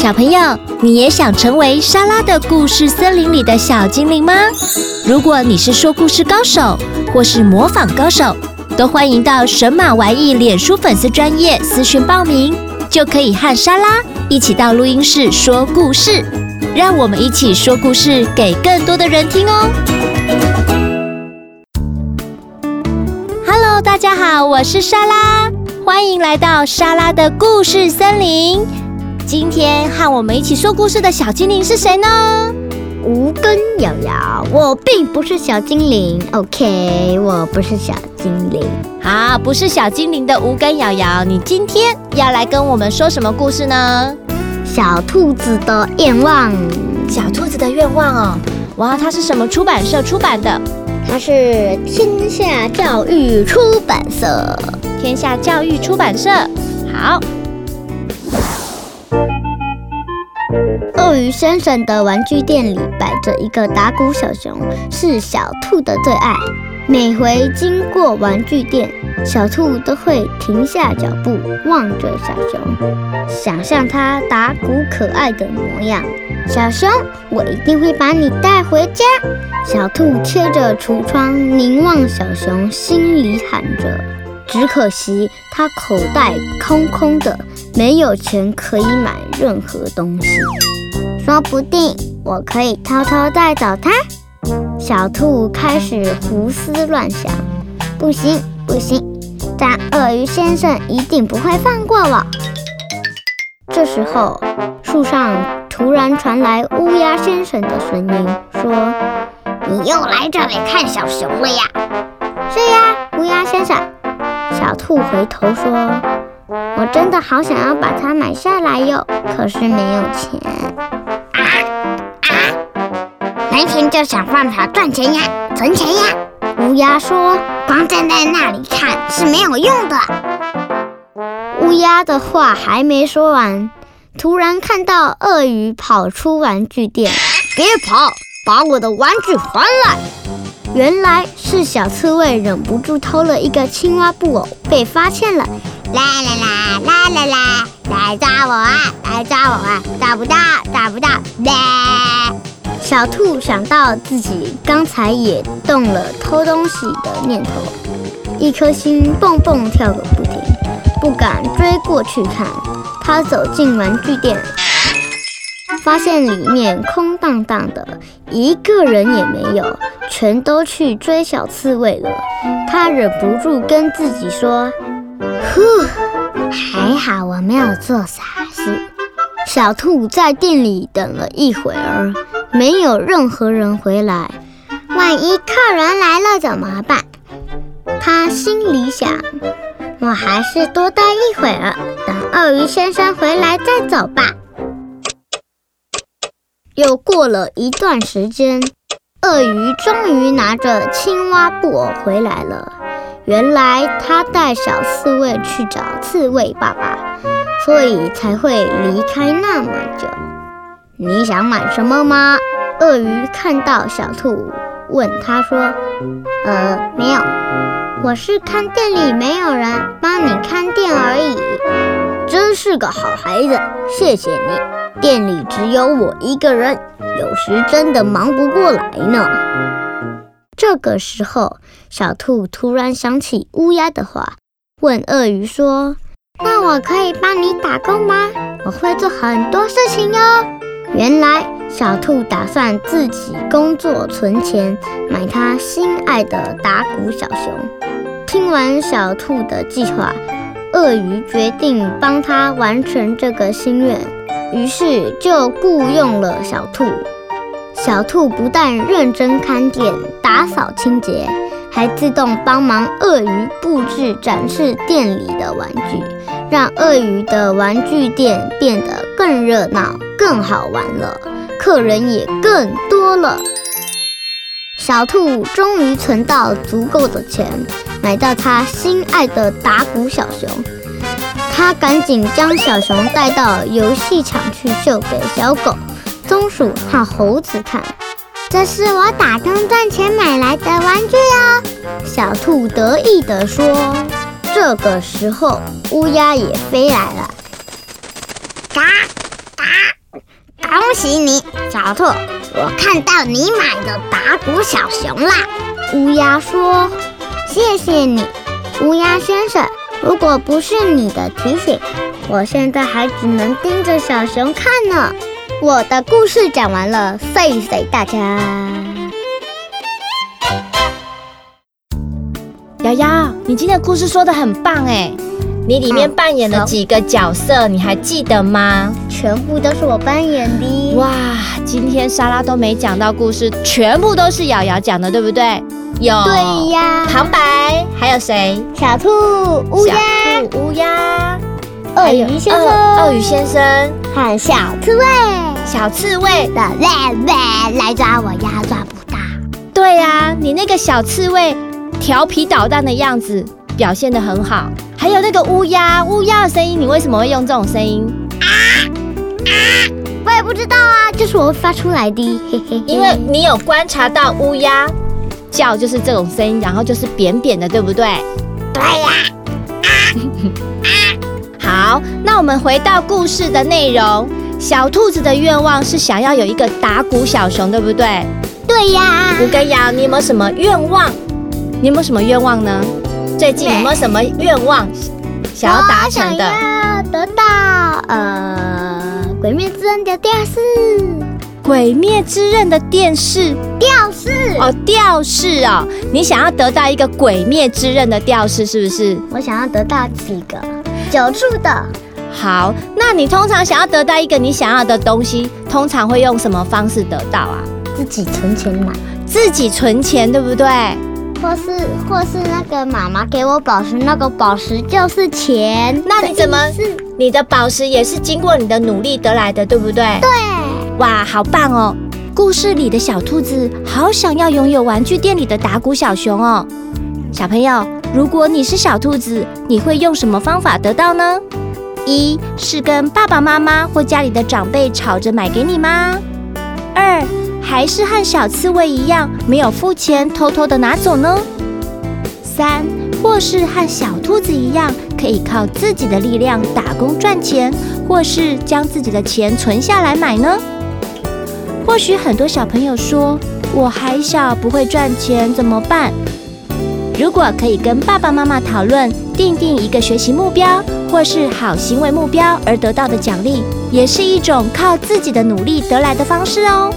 小朋友，你也想成为莎拉的故事森林里的小精灵吗？如果你是说故事高手，或是模仿高手，都欢迎到神马玩意脸书粉丝专业私讯报名，就可以和莎拉一起到录音室说故事。让我们一起说故事给更多的人听哦！Hello，大家好，我是莎拉，欢迎来到莎拉的故事森林。今天和我们一起说故事的小精灵是谁呢？无根瑶瑶，我并不是小精灵。OK，我不是小精灵。好，不是小精灵的无根瑶瑶，你今天要来跟我们说什么故事呢？小兔子的愿望。小兔子的愿望哦，哇，它是什么出版社出版的？它是天下教育出版社。天下教育出版社，好。鳄鱼先生的玩具店里摆着一个打鼓小熊，是小兔的最爱。每回经过玩具店，小兔都会停下脚步，望着小熊，想象它打鼓可爱的模样。小熊，我一定会把你带回家。小兔贴着橱窗凝望小熊，心里喊着：只可惜它口袋空空的，没有钱可以买任何东西。说不定我可以偷偷带走它。小兔开始胡思乱想，不行不行，但鳄鱼先生一定不会放过我。这时候，树上突然传来乌鸦先生的声音，说：“你又来这里看小熊了呀？”“是呀，乌鸦先生。”小兔回头说：“我真的好想要把它买下来哟，可是没有钱。”啊啊没钱就想办法赚钱呀，存钱呀。乌鸦说：“光站在那里看是没有用的。”乌鸦的话还没说完，突然看到鳄鱼跑出玩具店，“别跑，把我的玩具还来！”原来是小刺猬忍不住偷了一个青蛙布偶，被发现了。啦啦啦啦啦啦，来抓我啊！来抓我啊！抓不到，抓不到！啦。小兔想到自己刚才也动了偷东西的念头，一颗心蹦蹦跳个不停，不敢追过去看。他走进玩具店，发现里面空荡荡的，一个人也没有，全都去追小刺猬了。他忍不住跟自己说：“呼，还好我没有做傻事。”小兔在店里等了一会儿。没有任何人回来，万一客人来了怎么办？他心里想，我还是多待一会儿，等鳄鱼先生回来再走吧。又过了一段时间，鳄鱼终于拿着青蛙布偶回来了。原来他带小刺猬去找刺猬爸爸，所以才会离开那么久。你想买什么吗？鳄鱼看到小兔，问他说：“呃，没有，我是看店里没有人，帮你看店而已。真是个好孩子，谢谢你。店里只有我一个人，有时真的忙不过来呢。”这个时候，小兔突然想起乌鸦的话，问鳄鱼说：“那我可以帮你打工吗？我会做很多事情哟。”原来小兔打算自己工作存钱，买他心爱的打鼓小熊。听完小兔的计划，鳄鱼决定帮他完成这个心愿，于是就雇佣了小兔。小兔不但认真看店、打扫清洁，还自动帮忙鳄鱼布置展示店里的玩具，让鳄鱼的玩具店变得更热闹。更好玩了，客人也更多了。小兔终于存到足够的钱，买到他心爱的打鼓小熊。他赶紧将小熊带到游戏场去秀给小狗、松鼠和猴子看。这是我打工赚钱买来的玩具哦，小兔得意地说。这个时候，乌鸦也飞来了。嘎嘎，恭喜你，小兔！我看到你买的打鼓小熊啦。乌鸦说：“谢谢你，乌鸦先生。如果不是你的提醒，我现在还只能盯着小熊看呢。”我的故事讲完了，谢谢大家。瑶瑶，你今天故事说的很棒哎，你里面扮演了几个角色，你还记得吗？全部都是我扮演的。哇，今天莎拉都没讲到故事，全部都是瑶瑶讲的，对不对？有。对呀。旁白还有谁？小兔、乌鸦、小兔、乌鸦、鳄鱼先生、鳄鱼先生和小刺猬。小刺猬的喂喂，来抓我呀，抓不到。对呀，你那个小刺猬调皮捣蛋的样子表现的很好。还有那个乌鸦，乌鸦的声音，你为什么会用这种声音？啊啊！我也不知道啊，就是我会发出来的。嘿嘿嘿。因为你有观察到乌鸦叫就是这种声音，然后就是扁扁的，对不对？对呀。啊。啊好，那我们回到故事的内容。小兔子的愿望是想要有一个打鼓小熊，对不对？对呀。吴根瑶，你有没有什么愿望？你有没有什么愿望呢？最近有没有什么愿望想要达成的？我想要得到呃《鬼灭之刃》的电视。《鬼灭之刃》的电视吊饰哦，吊饰哦，你想要得到一个《鬼灭之刃》的吊饰是不是？我想要得到几个九处的。好，那你通常想要得到一个你想要的东西，通常会用什么方式得到啊？自己存钱买，自己存钱，对不对？或是或是那个妈妈给我宝石，那个宝石就是钱。那你怎么是你的宝石也是经过你的努力得来的，对不对？对。哇，好棒哦！故事里的小兔子好想要拥有玩具店里的打鼓小熊哦。小朋友，如果你是小兔子，你会用什么方法得到呢？一是跟爸爸妈妈或家里的长辈吵着买给你吗？二还是和小刺猬一样没有付钱，偷偷的拿走呢？三或是和小兔子一样，可以靠自己的力量打工赚钱，或是将自己的钱存下来买呢？或许很多小朋友说，我还小，不会赚钱，怎么办？如果可以跟爸爸妈妈讨论，订定一个学习目标或是好行为目标而得到的奖励，也是一种靠自己的努力得来的方式哦。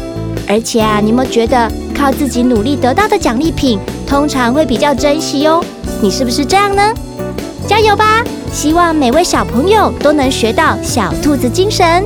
而且啊，你有没有觉得靠自己努力得到的奖励品，通常会比较珍惜哦？你是不是这样呢？加油吧！希望每位小朋友都能学到小兔子精神。